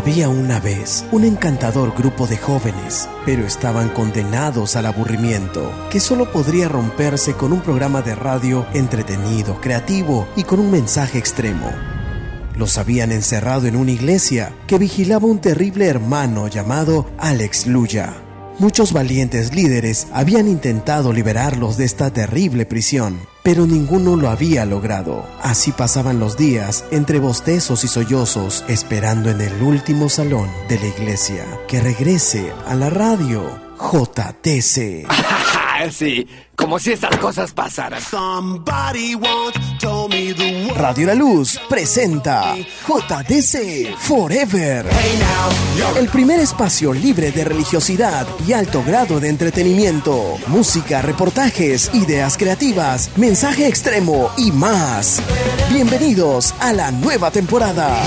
Había una vez un encantador grupo de jóvenes, pero estaban condenados al aburrimiento, que solo podría romperse con un programa de radio entretenido, creativo y con un mensaje extremo. Los habían encerrado en una iglesia que vigilaba un terrible hermano llamado Alex Luya. Muchos valientes líderes habían intentado liberarlos de esta terrible prisión, pero ninguno lo había logrado. Así pasaban los días entre bostezos y sollozos, esperando en el último salón de la iglesia que regrese a la radio JTC. Sí, como si estas cosas pasaran. Radio La Luz presenta JDC Forever. El primer espacio libre de religiosidad y alto grado de entretenimiento. Música, reportajes, ideas creativas, mensaje extremo y más. Bienvenidos a la nueva temporada.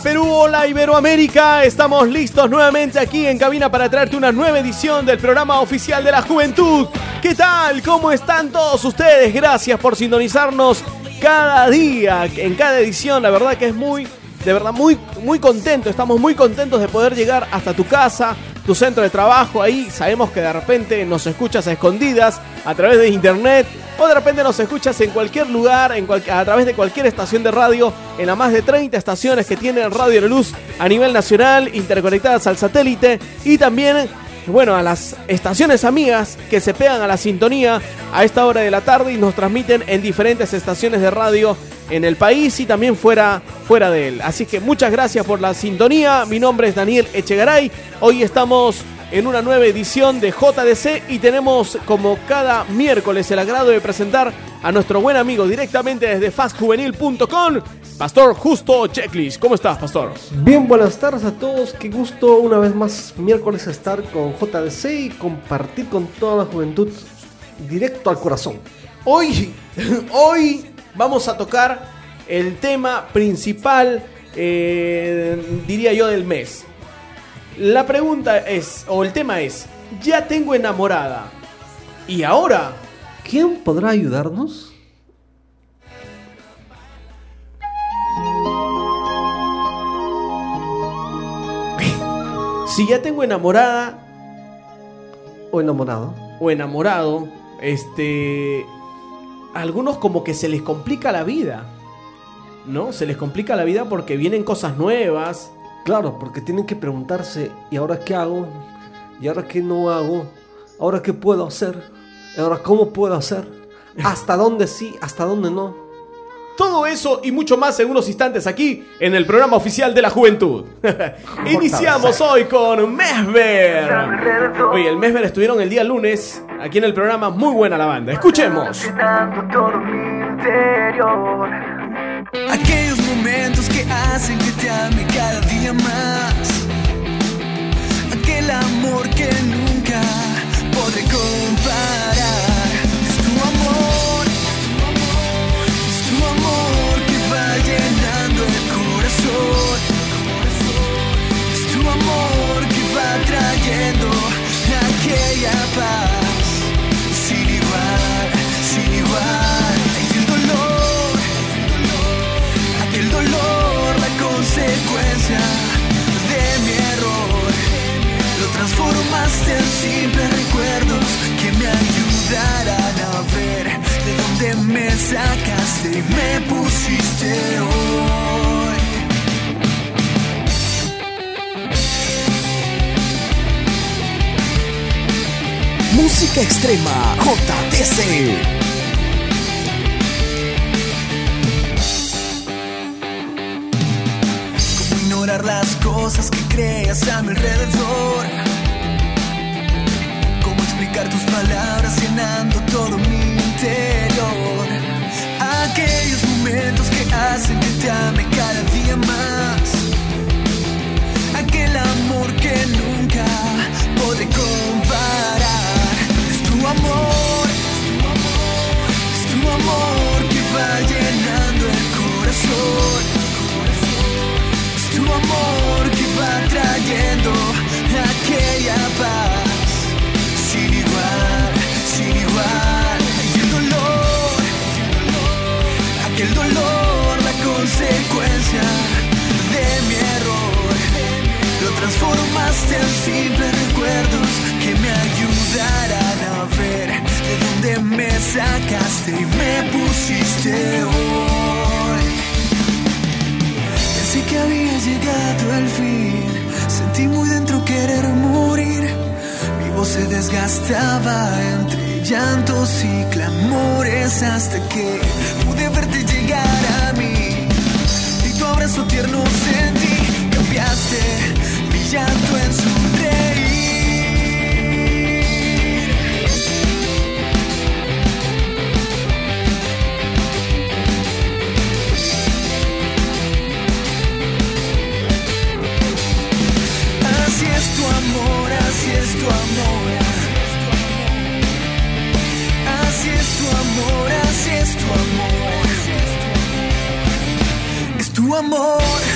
Perú, hola Iberoamérica. Estamos listos nuevamente aquí en cabina para traerte una nueva edición del programa oficial de la juventud. ¿Qué tal? ¿Cómo están todos ustedes? Gracias por sintonizarnos cada día, en cada edición. La verdad que es muy, de verdad, muy, muy contento. Estamos muy contentos de poder llegar hasta tu casa, tu centro de trabajo. Ahí sabemos que de repente nos escuchas a escondidas a través de internet o de repente nos escuchas en cualquier lugar, en cual- a través de cualquier estación de radio, en las más de 30 estaciones que tiene Radio La Luz a nivel nacional, interconectadas al satélite y también, bueno, a las estaciones amigas que se pegan a la sintonía a esta hora de la tarde y nos transmiten en diferentes estaciones de radio en el país y también fuera, fuera de él. Así que muchas gracias por la sintonía. Mi nombre es Daniel Echegaray. Hoy estamos en una nueva edición de JDC y tenemos como cada miércoles el agrado de presentar a nuestro buen amigo directamente desde fastjuvenil.com, Pastor Justo Checklist. ¿Cómo estás, Pastor? Bien, buenas tardes a todos. Qué gusto una vez más miércoles estar con JDC y compartir con toda la juventud directo al corazón. Hoy, hoy vamos a tocar el tema principal, eh, diría yo, del mes. La pregunta es, o el tema es, ya tengo enamorada. ¿Y ahora? ¿Quién podrá ayudarnos? Si ya tengo enamorada ¿O enamorado? o enamorado, este... a Algunos como que se les complica la vida. ¿No? Se les complica la vida porque vienen cosas nuevas. Claro, porque tienen que preguntarse, ¿y ahora qué hago? ¿Y ahora qué no hago? ¿Ahora qué puedo hacer? ¿Y ahora cómo puedo hacer? ¿Hasta dónde sí? ¿Hasta dónde no? Todo eso y mucho más en unos instantes aquí en el programa oficial de la juventud. Iniciamos hoy con Mesver. Oye, el Mesver estuvieron el día lunes aquí en el programa. Muy buena la banda. Escuchemos. Aquellos momentos que hacen que te ame cada día más. Aquel amor que nunca podré comparar. Llegado el fin. Sentí muy dentro querer morir. Mi voz se desgastaba entre llantos y clamores hasta que pude verte llegar a mí. Y tu abrazo tierno sentí. Cambiaste mi llanto en sonreír. Así tu amor. Así es tu amor, así es tu amor. Es tu amor.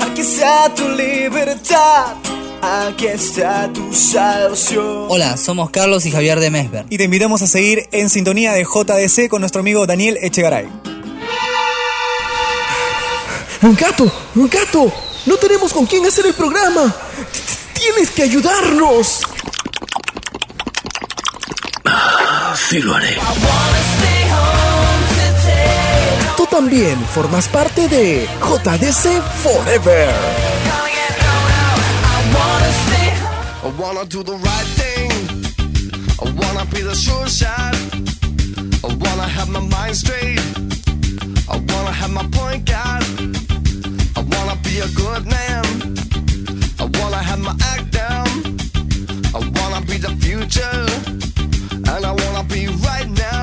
Aquí está tu libertad, aquí está tu salvación. Hola, somos Carlos y Javier de Mesber. Y te invitamos a seguir en sintonía de JDC con nuestro amigo Daniel Echegaray. ¡Un gato! ¡Un gato! ¡No tenemos con quién hacer el programa! ¡Tienes que ayudarnos! Sí lo haré. También formas parte de JDC Forever. I wanna do the right thing. I wanna be the sure shot. I wanna have my mind straight. I wanna have my point. I wanna be a good man. I wanna have my act down. I wanna be the future. And I wanna be right now.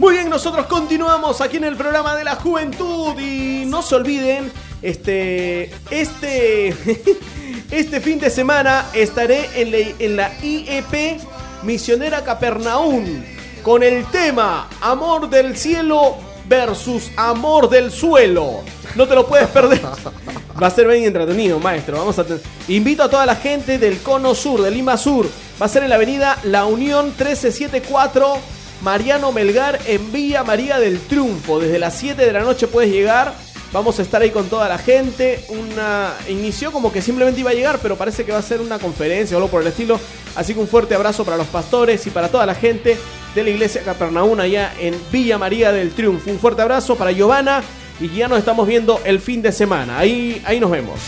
Muy bien, nosotros continuamos aquí en el programa de la juventud y no se olviden, este, este, este fin de semana estaré en la, en la IEP Misionera Capernaum con el tema Amor del cielo versus Amor del suelo. No te lo puedes perder. Va a ser bien entretenido, maestro. Vamos a Invito a toda la gente del Cono Sur, de Lima Sur. Va a ser en la avenida La Unión 1374, Mariano Melgar, en Villa María del Triunfo. Desde las 7 de la noche puedes llegar. Vamos a estar ahí con toda la gente. Una inició como que simplemente iba a llegar, pero parece que va a ser una conferencia o algo por el estilo. Así que un fuerte abrazo para los pastores y para toda la gente de la iglesia Capernaum allá en Villa María del Triunfo. Un fuerte abrazo para Giovanna y ya nos estamos viendo el fin de semana. Ahí, ahí nos vemos.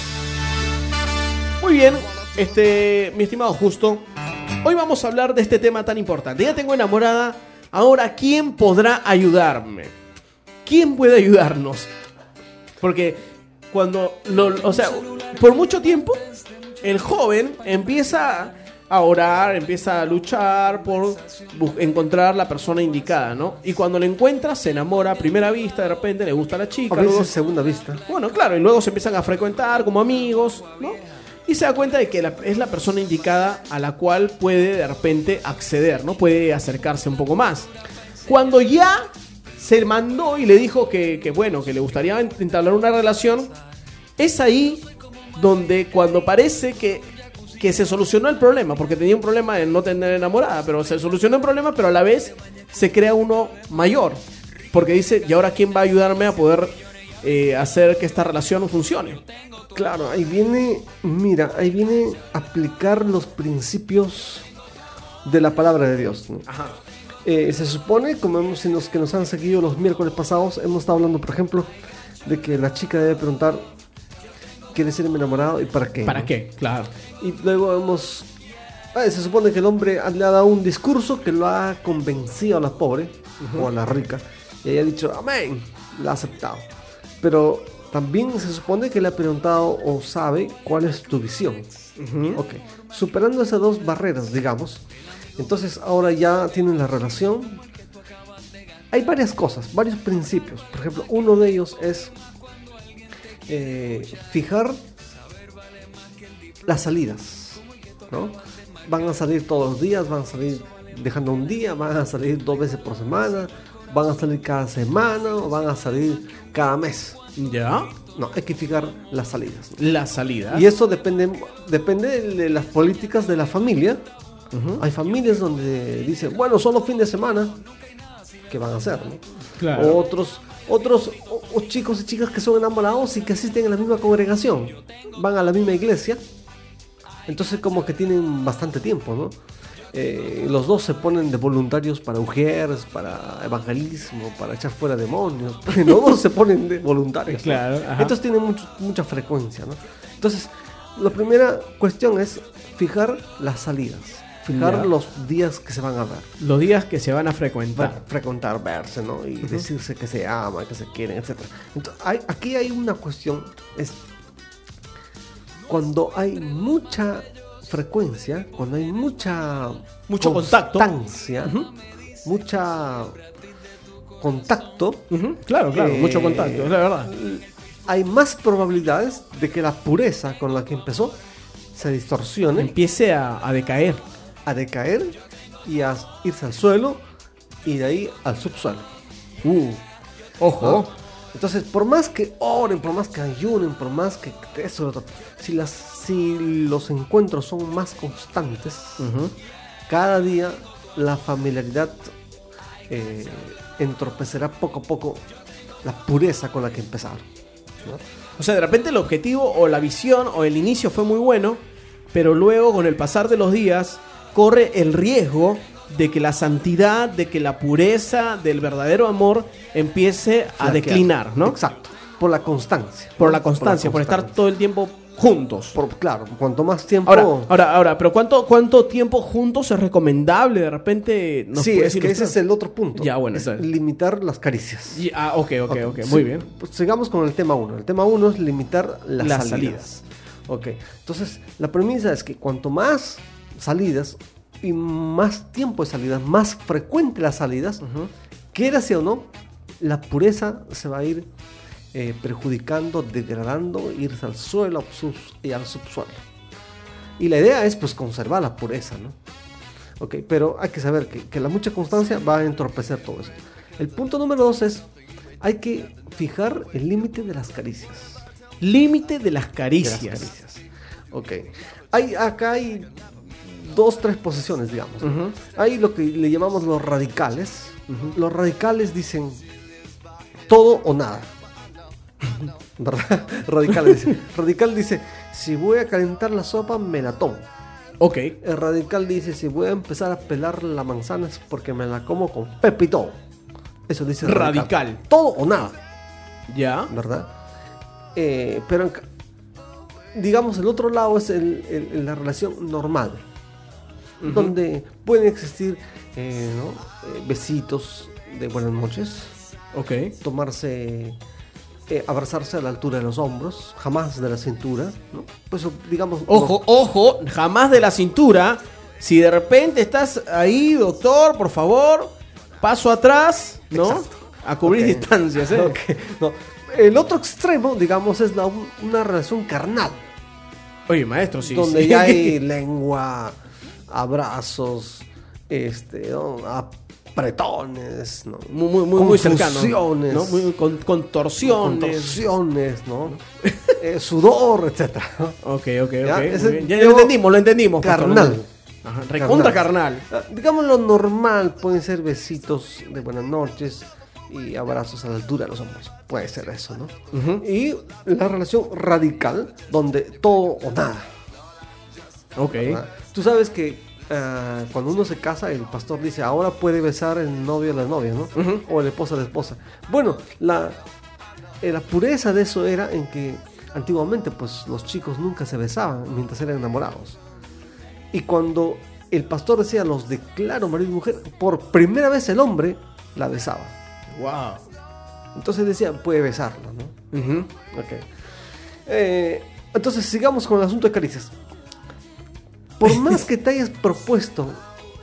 Muy bien, este, mi estimado Justo, hoy vamos a hablar de este tema tan importante. Ya tengo enamorada, ahora ¿quién podrá ayudarme? ¿Quién puede ayudarnos? Porque cuando, lo- o sea, por mucho tiempo el joven empieza a orar, empieza a luchar por encontrar la persona indicada, ¿no? Y cuando lo encuentra, se enamora a primera vista, de repente le gusta la chica. A veces luego- segunda vista. bueno, claro, y luego se empiezan a frecuentar como amigos, ¿no? Y se da cuenta de que la- es la persona indicada a la cual puede de repente acceder, ¿no? Puede acercarse un poco más. Cuando ya se mandó y le dijo que, que, bueno, que le gustaría ent- entablar una relación, es ahí donde cuando parece que, que se solucionó el problema, porque tenía un problema de no tener enamorada, pero se solucionó el problema, pero a la vez se crea uno mayor, porque dice, ¿y ahora quién va a ayudarme a poder eh, hacer que esta relación funcione? Claro, ahí viene, mira, ahí viene aplicar los principios de la palabra de Dios. ¿no? Ajá. Eh, se supone, como hemos, en los que nos han seguido los miércoles pasados, hemos estado hablando, por ejemplo, de que la chica debe preguntar, ¿quieres ser mi enamorado y para qué? ¿Para no? qué? Claro. Y luego hemos... ah, se supone que el hombre le ha dado un discurso que lo ha convencido a la pobre o a la rica. Y ella ha dicho, amén, la ha aceptado. Pero también se supone que le ha preguntado o sabe cuál es tu visión. Ok, superando esas dos barreras, digamos. Entonces ahora ya tienen la relación. Hay varias cosas, varios principios. Por ejemplo, uno de ellos es eh, fijar las salidas, ¿no? Van a salir todos los días, van a salir dejando un día, van a salir dos veces por semana, van a salir cada semana o van a salir cada mes. ¿Ya? No, hay que fijar las salidas. ¿no? La salida. Y eso depende, depende de las políticas de la familia. Hay familias donde dicen, bueno, solo fin de semana. ¿Qué van a hacer? no? Claro. Otros, otros o- o chicos y chicas que son enamorados y que asisten a la misma congregación. Van a la misma iglesia. Entonces como que tienen bastante tiempo, ¿no? Eh, los dos se ponen de voluntarios para ujieres, para evangelismo, para echar fuera demonios. Los dos se ponen de voluntarios. ¿no? Claro, ajá. Entonces tienen mucho- mucha frecuencia, ¿no? Entonces, la primera cuestión es fijar las salidas. Fijar Ya. los días que se van a ver. Los días que se van a frecuentar. a frecuentar, verse, ¿no? Y decirse que se aman, que se quieren, etc. Entonces, hay- aquí hay una cuestión, es cuando hay mucha frecuencia, cuando hay mucha Mucho contacto. constancia, mucha contacto, Claro, claro, Eh, mucho contacto, es la verdad. hay más probabilidades de que la pureza con la que empezó se distorsione, Empiece a, a decaer. A decaer y a irse al suelo y de ahí al subsuelo. Uh, ojo. Entonces, por más que oren, por más que ayunen, por más que eso, si, las, si los encuentros son más constantes, cada día la familiaridad eh, entorpecerá poco a poco la pureza con la que empezaron. ¿no? O sea, de repente el objetivo o la visión o el inicio fue muy bueno, pero luego con el pasar de los días corre el riesgo de que la santidad, de que la pureza del verdadero amor empiece a declinar, ¿no? Exacto. Por la constancia. Por la constancia, por, estar todo el tiempo juntos. Por- claro, cuanto más tiempo. Ahora, ahora, ahora, pero ¿cuánto, cuánto tiempo juntos es recomendable? De repente nos sí, es que ese es el otro punto. Ya, bueno, Es limitar las caricias. Y- ah, ok, ok, ok, Sí, muy bien. pues sigamos con el tema 1. El tema 1 es limitar las, Las salidas. Ok, entonces la premisa es que cuanto más salidas y más tiempo de salidas, más frecuente las salidas, quiera sea o no, la pureza se va a ir eh, perjudicando, degradando, irse al suelo y al subsuelo. Y la idea es pues conservar la pureza, ¿no? Ok, pero hay que saber que, que la mucha constancia va a entorpecer todo eso. El punto número dos es, hay que fijar el límite de las caricias. Límite de las De caricias. las caricias. Ok. Hay, acá hay dos, tres posiciones, digamos. ¿no? Hay lo que le llamamos los radicales. Los radicales dicen todo o nada. ¿Verdad? Radical dice, radical dice, si voy a calentar la sopa, me la tomo. Ok. El radical dice, si voy a empezar a pelar la manzana es porque me la como con pepito. Eso dice Radical. Todo o nada, Ya. ¿verdad? Eh, pero digamos, el otro lado es el- el- el- la relación normal. Donde pueden existir eh, ¿no? Eh, besitos de buenas noches, Ok. tomarse eh, abrazarse a la altura de los hombros, jamás de la cintura, ¿no? Pues digamos... Ojo, ojo, jamás de la cintura. Si de repente estás ahí, doctor, por favor, paso atrás, ¿no? Exacto. A cubrir Ok. distancias, ¿eh? No. El otro extremo, digamos, es la- una relación carnal, Oye, maestro, sí. donde sí. ya hay lengua, abrazos, este, ¿no? apretones, ¿no? muy, muy, muy, muy cercano. Confusiones. ¿no? Muy, con, contorsiones. contorsiones, ¿no? Eh, sudor, etcétera. ¿no? Ok, ok, ok. Ya, muy ese bien. Ya yo- lo entendimos, lo entendimos. Carnal. Ajá, recontra carnal. Ah, Digamos lo normal, pueden ser besitos de buenas noches y abrazos a la altura de los hombros. Puede ser eso, ¿no? Y la relación radical, donde todo o nada. Ok. ¿verdad? Tú sabes que ah, cuando uno se casa, el pastor dice, ahora puede besar el novio a la novia, ¿no? O el esposo a la esposa. Bueno, la, eh, la pureza de eso era en que antiguamente pues los chicos nunca se besaban mientras eran enamorados. Y cuando el pastor decía los declaro marido y mujer, por primera vez el hombre la besaba. Wow. Entonces decía, puede besarla, ¿no? Ujú. Ok. Eh, entonces sigamos con el asunto de caricias. Por más que te hayas propuesto,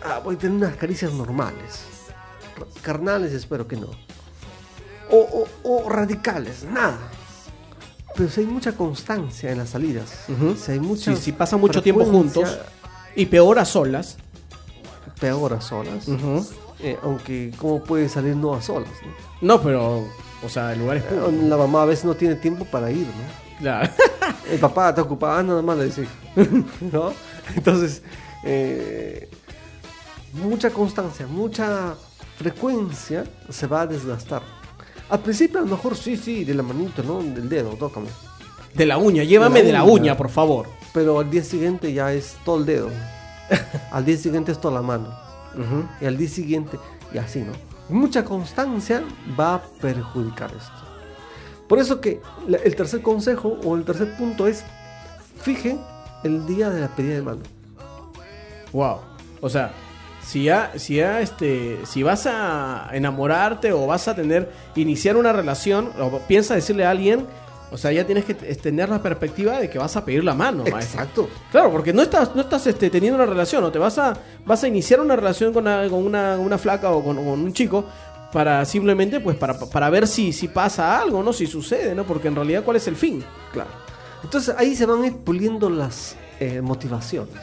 ah, voy a tener unas caricias normales, carnales espero que no, o, o- o radicales, nada. Pero si hay mucha constancia en las salidas, si hay mucha Sí, si pasan mucho tiempo juntos y peor a solas. peor a solas, eh, aunque cómo puede salir no a solas. ¿no? No, pero, o sea, el lugar es puro. La mamá a veces no tiene tiempo para ir, ¿no? Claro. El papá está ocupado, ah, nada más le dice. ¿No? Entonces, eh, mucha constancia, mucha frecuencia se va a desgastar. Al principio a lo mejor sí, sí, de la manito, ¿no? Del dedo, tócame. De la uña, llévame de De la, uña. por favor. Pero al día siguiente ya es todo el dedo. al día siguiente es toda la mano. Y al día siguiente, y así, ¿no? Mucha constancia va a perjudicar esto. Por eso que el tercer consejo o el tercer punto es fije el día de la pedida de mano. Wow. O sea, si ya, si ya, este, si vas a enamorarte o vas a tener, iniciar una relación, o piensas decirle a alguien, o sea, ya tienes que tener la perspectiva de que vas a pedir la mano, maestro. Exacto. Claro, porque no estás, no estás este, teniendo una relación, o te vas a, vas a iniciar una relación con una, con una, una flaca o con, con un chico para simplemente, pues, para, para ver si, si pasa algo, ¿no? Si sucede, ¿no? Porque en realidad, ¿cuál es el fin? Claro. Entonces ahí se van a ir puliendo las eh, motivaciones.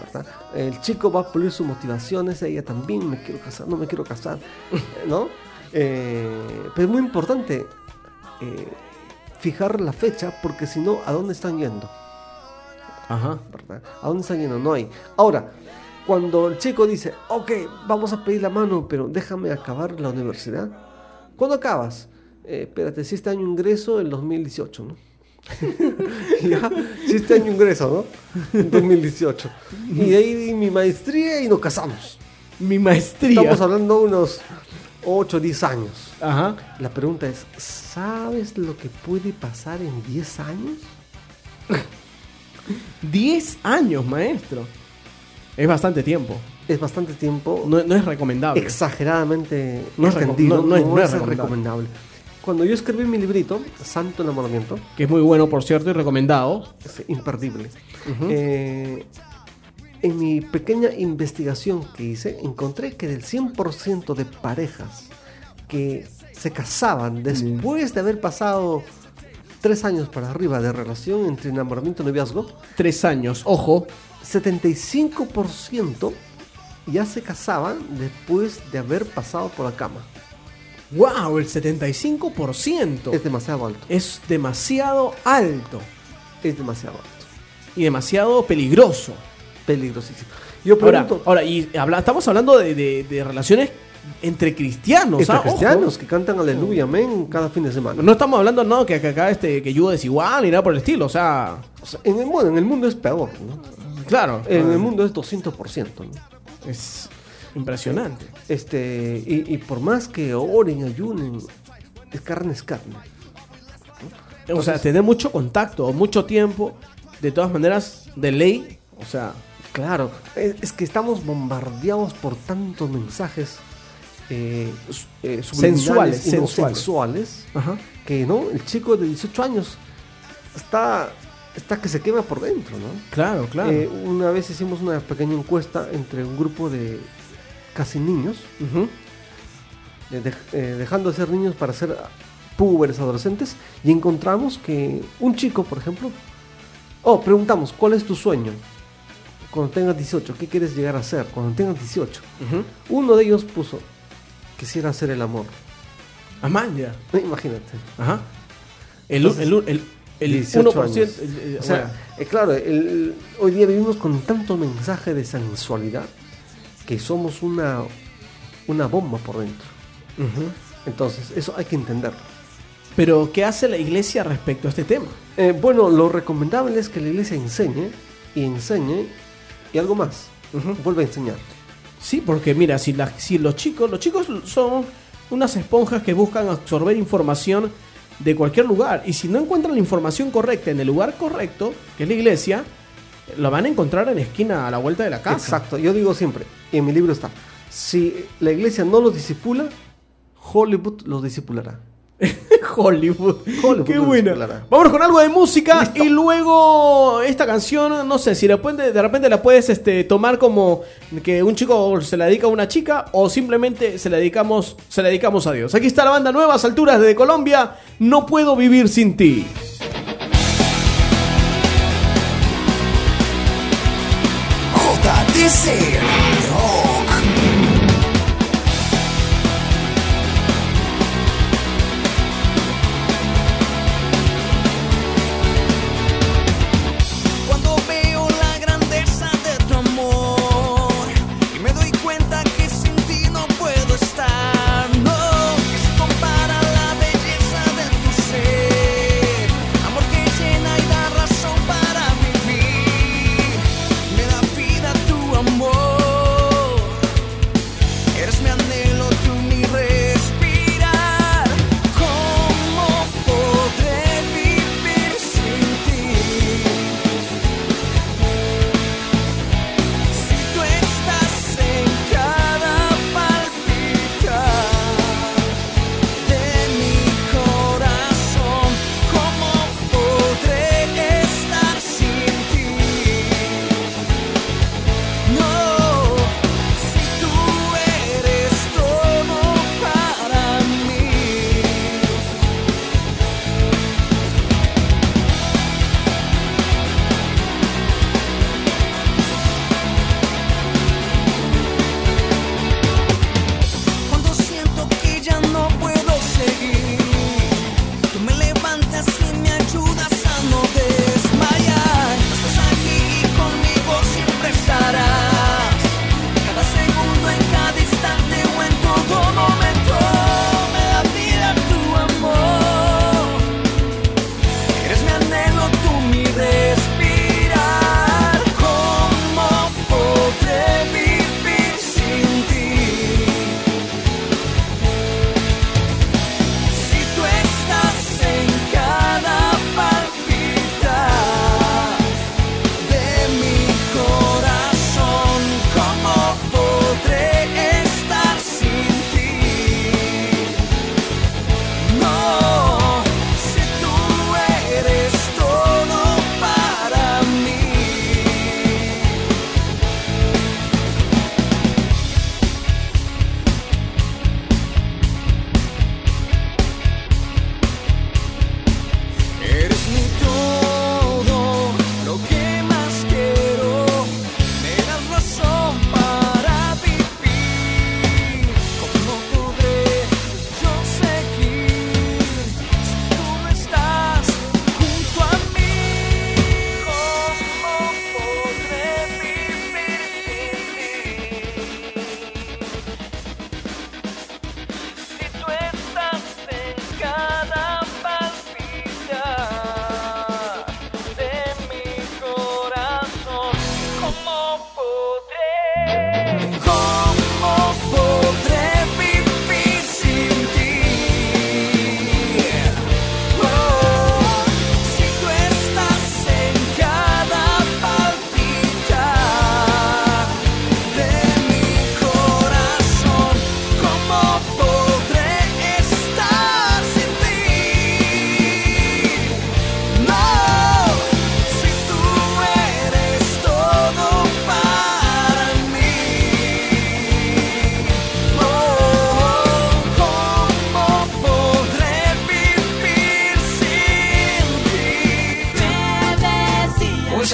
¿verdad? El chico va a pulir sus motivaciones, ella también, me quiero casar, no me quiero casar, ¿no? Eh, pero es muy importante eh, fijar la fecha porque si no, ¿a dónde están yendo? Ajá. ¿verdad? ¿A dónde están yendo? No hay. Ahora, cuando el chico dice, ok, vamos a pedir la mano, pero déjame acabar la universidad. ¿Cuándo acabas? Eh, espérate, si este año ingreso en 2018, ¿no? ya, este año ingreso, ¿no? En 2018. Y de ahí mi maestría y nos casamos. Mi maestría. Estamos hablando de unos 8, 10 años. Ajá. La pregunta es, ¿sabes lo que puede pasar en 10 años? 10 años, maestro. Es bastante tiempo. Es bastante tiempo. No, no es recomendable. exageradamente No es no- no, es- no es es recomendable. recomendable. Cuando yo escribí mi librito, Santo Enamoramiento, Que es muy bueno, por cierto, y recomendado. es imperdible. Eh, en mi pequeña investigación que hice, encontré que del 100% de parejas que se casaban después de haber pasado tres años para arriba de relación entre enamoramiento y noviazgo, Tres años. Ojo. 75% ya se casaban después de haber pasado por la cama. ¡Wow! El 75%. Es demasiado alto. Es demasiado alto. Es demasiado alto. Y demasiado peligroso. Peligrosísimo. Yo Ahora, pregunto, ahora y habla, estamos hablando de, de- de relaciones entre cristianos. entre ¿ah? Ojo. cristianos que cantan aleluya, amén, cada fin de semana. No estamos hablando, no, que que acá este, que yugo desigual ni nada por el estilo. O sea, O sea, en, el, bueno, en el mundo es peor, ¿no? claro. En el mundo es 200%, ¿no? Es impresionante. Este, y, y por más que oren, ayunen, es carne es carne. o sea, tener mucho contacto, mucho tiempo, de todas maneras, de ley. O sea, Claro, es, es que estamos bombardeados por tantos mensajes eh, eh, Sensuales, y no sensuales. sexuales, Ajá. que no, el chico de 18 años está, está que se quema por dentro, ¿no? Claro, claro. Eh, una vez hicimos una pequeña encuesta entre un grupo de casi niños, de- eh, dejando de ser niños para ser púberes, adolescentes, y encontramos que un chico, por ejemplo, oh, preguntamos, ¿cuál es tu sueño? Cuando tengas 18, ¿qué quieres llegar a ser? Cuando tengas 18. Ujú. Uno de ellos puso, quisiera hacer el amor. Amán, ya. Imagínate. Ajá. El, Entonces, el, el, el 18 1%. años. el- el- O sea, bueno. eh, claro, el- hoy día vivimos con tanto mensaje de sensualidad que somos una, una bomba por dentro. Entonces, eso hay que entenderlo. Pero, ¿qué hace la iglesia respecto a este tema? Eh, bueno, lo recomendable es que la iglesia enseñe y enseñe y algo más. Vuelve a enseñar. Sí, porque mira, si, la- si los chicos, los chicos son unas esponjas que buscan absorber información de cualquier lugar y si no encuentran la información correcta en el lugar correcto, que es la iglesia, la van a encontrar en la esquina a la vuelta de la casa. Exacto. Yo digo siempre, y en mi libro está, si la iglesia no los disipula, Hollywood los disipulará. Hollywood. Hollywood Qué lo buena. Vámonos con algo de música Listo. y luego esta canción, no sé, si de repente, de repente la puedes este, tomar como que un chico se la dedica a una chica o simplemente se la dedicamos, se la dedicamos a Dios. Aquí está la banda Nuevas Alturas de Colombia, No puedo vivir sin ti.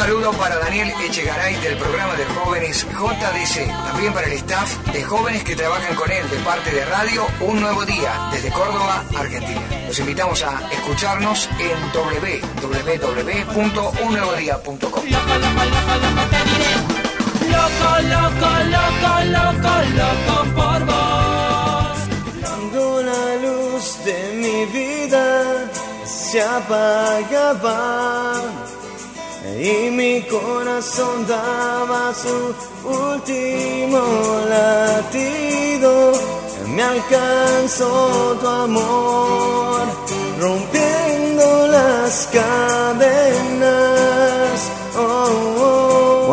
Saludo para Daniel Echegaray del programa de jóvenes JDC. También para el staff de jóvenes que trabajan con él de parte de Radio Un Nuevo Día desde Córdoba, Argentina. Los invitamos a escucharnos en www.unnuevodía.com. Loco, loco, loco, loco, loco por vos. Cuando la luz de mi vida se apagaba y mi corazón daba su último latido, me alcanzó tu amor, rompiendo las cadenas. Oh.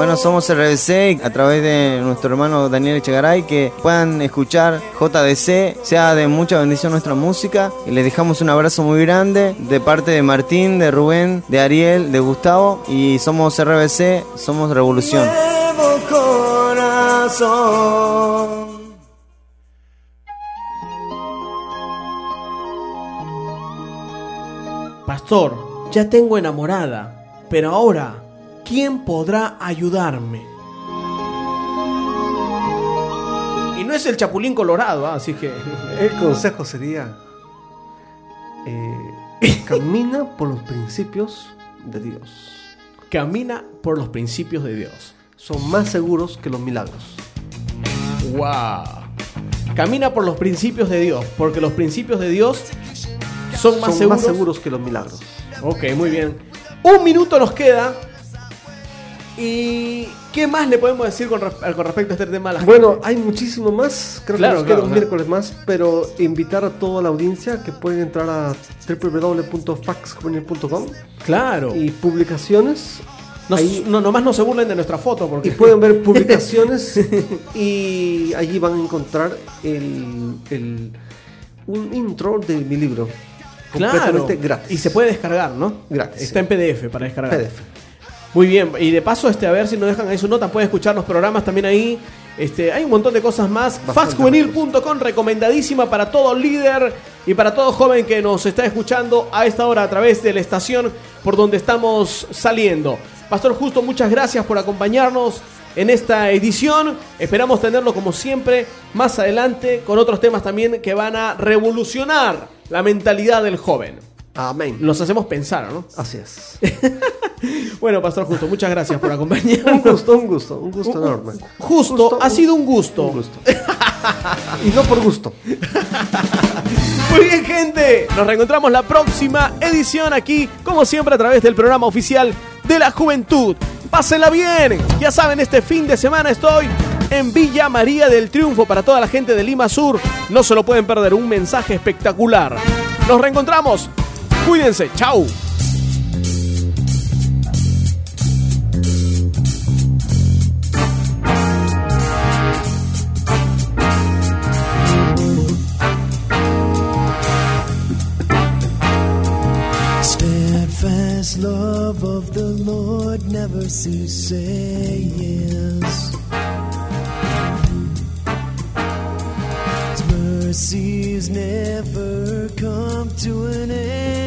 Bueno, somos RBC a través de nuestro hermano Daniel Echegaray que puedan escuchar JDC, sea de mucha bendición nuestra música y les dejamos un abrazo muy grande de parte de Martín, de Rubén, de Ariel, de Gustavo y somos RBC, somos Revolución. Corazón. Pastor, ya tengo enamorada, pero ahora, ¿quién podrá ayudarme? Y no es el Chapulín Colorado, ¿ah? así que... El consejo sería: eh, camina por los principios de Dios. Camina por los principios de Dios. Son más seguros que los milagros. ¡Wow! Camina por los principios de Dios, porque los principios de Dios son más Son seguros. más seguros que los milagros. Ok, muy bien. Un minuto nos queda. ¿Y qué más le podemos decir con, res- con respecto a este tema? a la Bueno, gente? hay muchísimo más. Creo Claro, que nos claro, queda un claro. miércoles más. Pero invitar a toda la audiencia que pueden entrar a www.faxjuvenil.com Claro. y publicaciones. Nos- ahí- no, nomás no se burlen de nuestra foto, porque... Y pueden ver publicaciones y allí van a encontrar el, el- un intro de mi libro. Claro. Completamente gratis. Y se puede descargar, ¿no? Gratis, Está en PDF para descargar. PDF. Muy bien. Y de paso, este, a ver si nos dejan ahí su nota, pueden escuchar los programas también ahí. Este, hay un montón de cosas más. Bastante Faxjuvenil.com, recomendadísima para todo líder y para todo joven que nos está escuchando a esta hora a través de la estación por donde estamos saliendo. Pastor Justo, muchas gracias por acompañarnos en esta edición. Esperamos tenerlo como siempre más adelante con otros temas también que van a revolucionar la mentalidad del joven. Amén. Los hacemos pensar, ¿no? Así es. Bueno, Pastor Justo, muchas gracias por un acompañarnos. gusto, un gusto, un gusto enorme. Justo, Gusto, ha un- sido un gusto. Un gusto. y no por gusto. Muy bien, gente. Nos reencontramos la próxima edición aquí, como siempre, a través del programa oficial de la juventud. Pásenla bien. Ya saben, este fin de semana estoy en Villa María del Triunfo para toda la gente de Lima Sur. No se lo pueden perder, un mensaje espectacular. Nos reencontramos. Cuídense. Chau. Steadfast love of the Lord never ceases. His mercies never come to an end.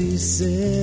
he said.